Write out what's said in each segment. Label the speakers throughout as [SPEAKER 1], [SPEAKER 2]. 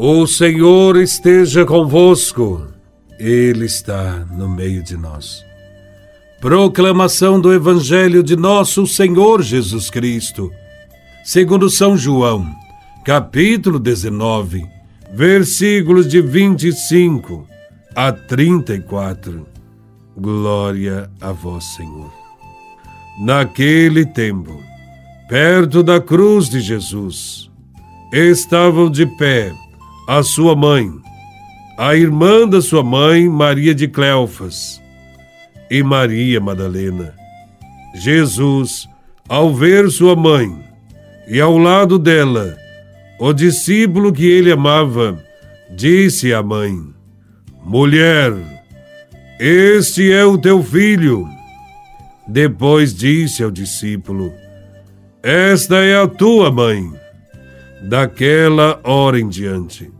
[SPEAKER 1] O Senhor esteja convosco, Ele está no meio de nós. Proclamação do Evangelho de Nosso Senhor Jesus Cristo, segundo São João, capítulo 19, versículos de 25 a 34. Glória a Vós, Senhor. Naquele tempo, perto da cruz de Jesus, estavam de pé a sua mãe, a irmã da sua mãe, Maria de Cleofas, e Maria Madalena. Jesus, ao ver sua mãe e ao lado dela, o discípulo que ele amava, disse à mãe: Mulher, este é o teu filho. Depois disse ao discípulo: Esta é a tua mãe. Daquela hora em diante,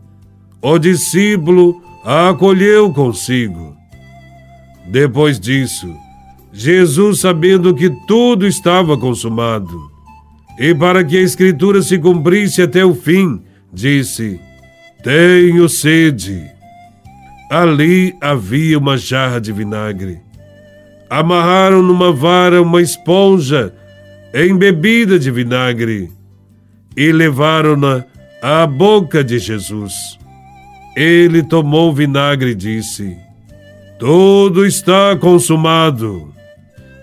[SPEAKER 1] o discípulo a acolheu consigo. Depois disso, Jesus, sabendo que tudo estava consumado, e para que a Escritura se cumprisse até o fim, disse: Tenho sede. Ali havia uma jarra de vinagre. Amarraram numa vara uma esponja embebida de vinagre e levaram-na à boca de Jesus. Ele tomou o vinagre e disse: Tudo está consumado.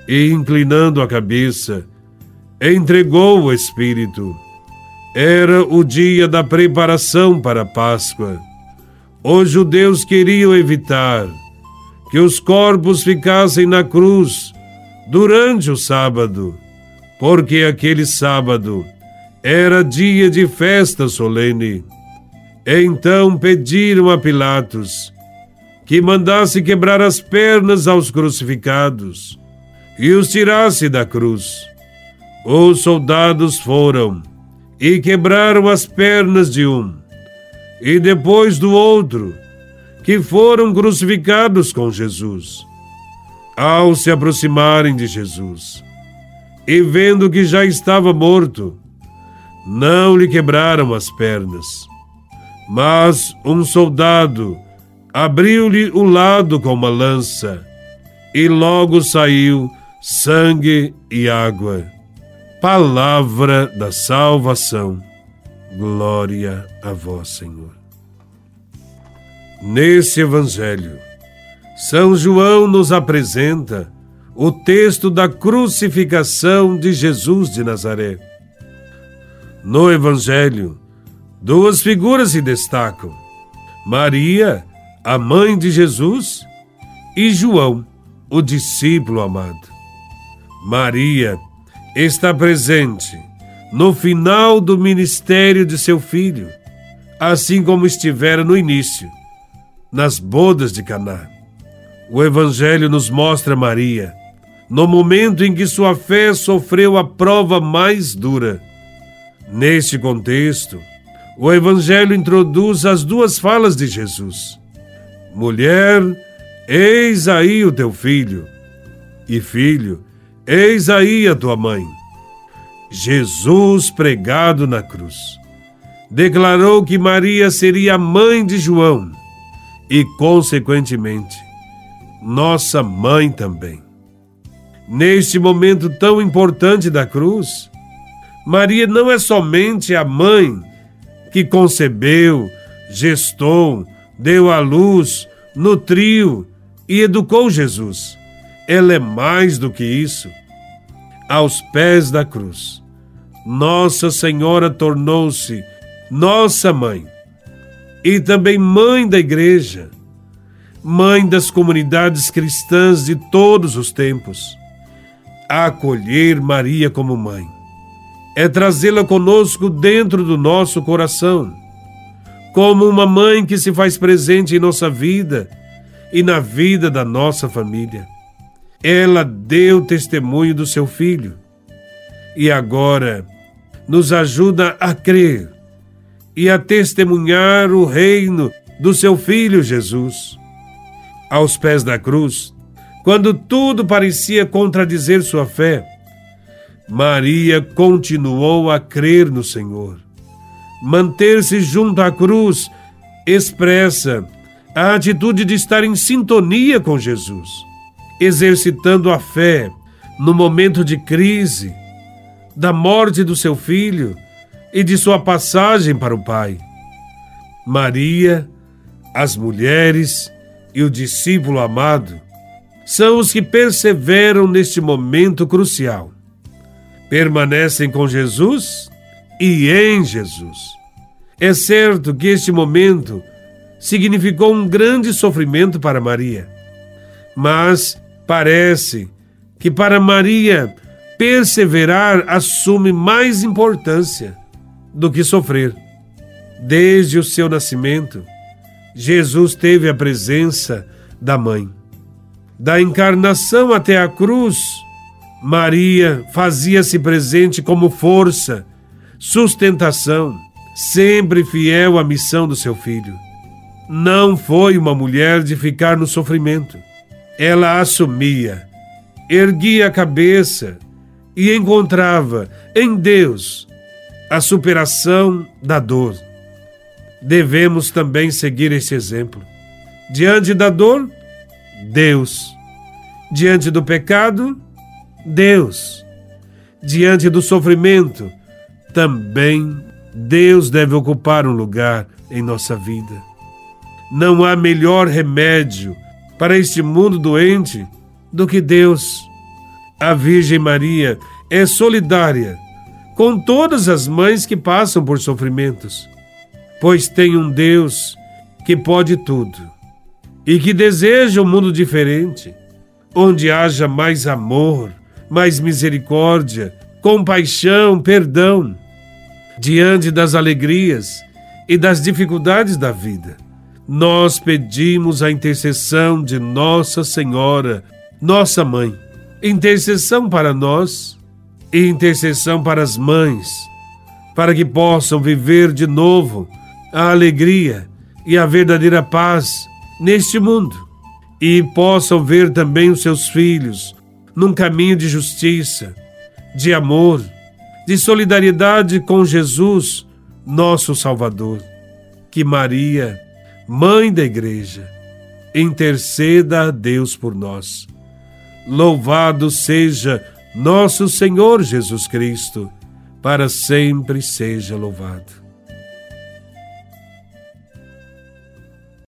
[SPEAKER 1] E, inclinando a cabeça, entregou o Espírito. Era o dia da preparação para a Páscoa. Os judeus queriam evitar que os corpos ficassem na cruz durante o sábado, porque aquele sábado era dia de festa solene. Então pediram a Pilatos que mandasse quebrar as pernas aos crucificados e os tirasse da cruz. Os soldados foram e quebraram as pernas de um e depois do outro, que foram crucificados com Jesus. Ao se aproximarem de Jesus e vendo que já estava morto, não lhe quebraram as pernas mas um soldado abriu-lhe o lado com uma lança, e logo saiu sangue e água. Palavra da salvação. Glória a vós, Senhor. Nesse Evangelho, São João nos apresenta o texto da crucificação de Jesus de Nazaré. No Evangelho, duas figuras se destacam: Maria, a mãe de Jesus, e João, o discípulo amado. Maria está presente no final do ministério de seu filho, assim como estivera no início, nas bodas de Caná. O evangelho nos mostra Maria no momento em que sua fé sofreu a prova mais dura. Neste contexto, o Evangelho introduz as duas falas de Jesus: Mulher, eis aí o teu filho, e filho, eis aí a tua mãe. Jesus, pregado na cruz, declarou que Maria seria a mãe de João e, consequentemente, nossa mãe também. Neste momento tão importante da cruz, Maria não é somente a mãe que concebeu, gestou, deu à luz, nutriu e educou Jesus. Ela é mais do que isso. Aos pés da cruz, Nossa Senhora tornou-se nossa mãe e também mãe da igreja, mãe das comunidades cristãs de todos os tempos. Acolher Maria como mãe é trazê-la conosco dentro do nosso coração, como uma mãe que se faz presente em nossa vida e na vida da nossa família. Ela deu testemunho do seu filho e agora nos ajuda a crer e a testemunhar o reino do seu filho Jesus. Aos pés da cruz, quando tudo parecia contradizer sua fé, Maria continuou a crer no Senhor. Manter-se junto à cruz expressa a atitude de estar em sintonia com Jesus, exercitando a fé no momento de crise, da morte do seu filho e de sua passagem para o Pai. Maria, as mulheres e o discípulo amado são os que perseveram neste momento crucial. Permanecem com Jesus e em Jesus. É certo que este momento significou um grande sofrimento para Maria, mas parece que para Maria perseverar assume mais importância do que sofrer. Desde o seu nascimento, Jesus teve a presença da mãe. Da encarnação até a cruz, Maria fazia-se presente como força, sustentação, sempre fiel à missão do seu filho. Não foi uma mulher de ficar no sofrimento. Ela assumia, erguia a cabeça e encontrava em Deus a superação da dor. Devemos também seguir esse exemplo. Diante da dor, Deus. Diante do pecado, Deus. Diante do sofrimento, também Deus deve ocupar um lugar em nossa vida. Não há melhor remédio para este mundo doente do que Deus. A Virgem Maria é solidária com todas as mães que passam por sofrimentos, pois tem um Deus que pode tudo e que deseja um mundo diferente, onde haja mais amor, mais misericórdia, compaixão, perdão, diante das alegrias e das dificuldades da vida. Nós pedimos a intercessão de Nossa Senhora, nossa mãe, intercessão para nós e intercessão para as mães, para que possam viver de novo a alegria e a verdadeira paz neste mundo e possam ver também os seus filhos num caminho de justiça, de amor, de solidariedade com Jesus, nosso Salvador. Que Maria, Mãe da Igreja, interceda a Deus por nós. Louvado seja nosso Senhor Jesus Cristo, para sempre seja louvado.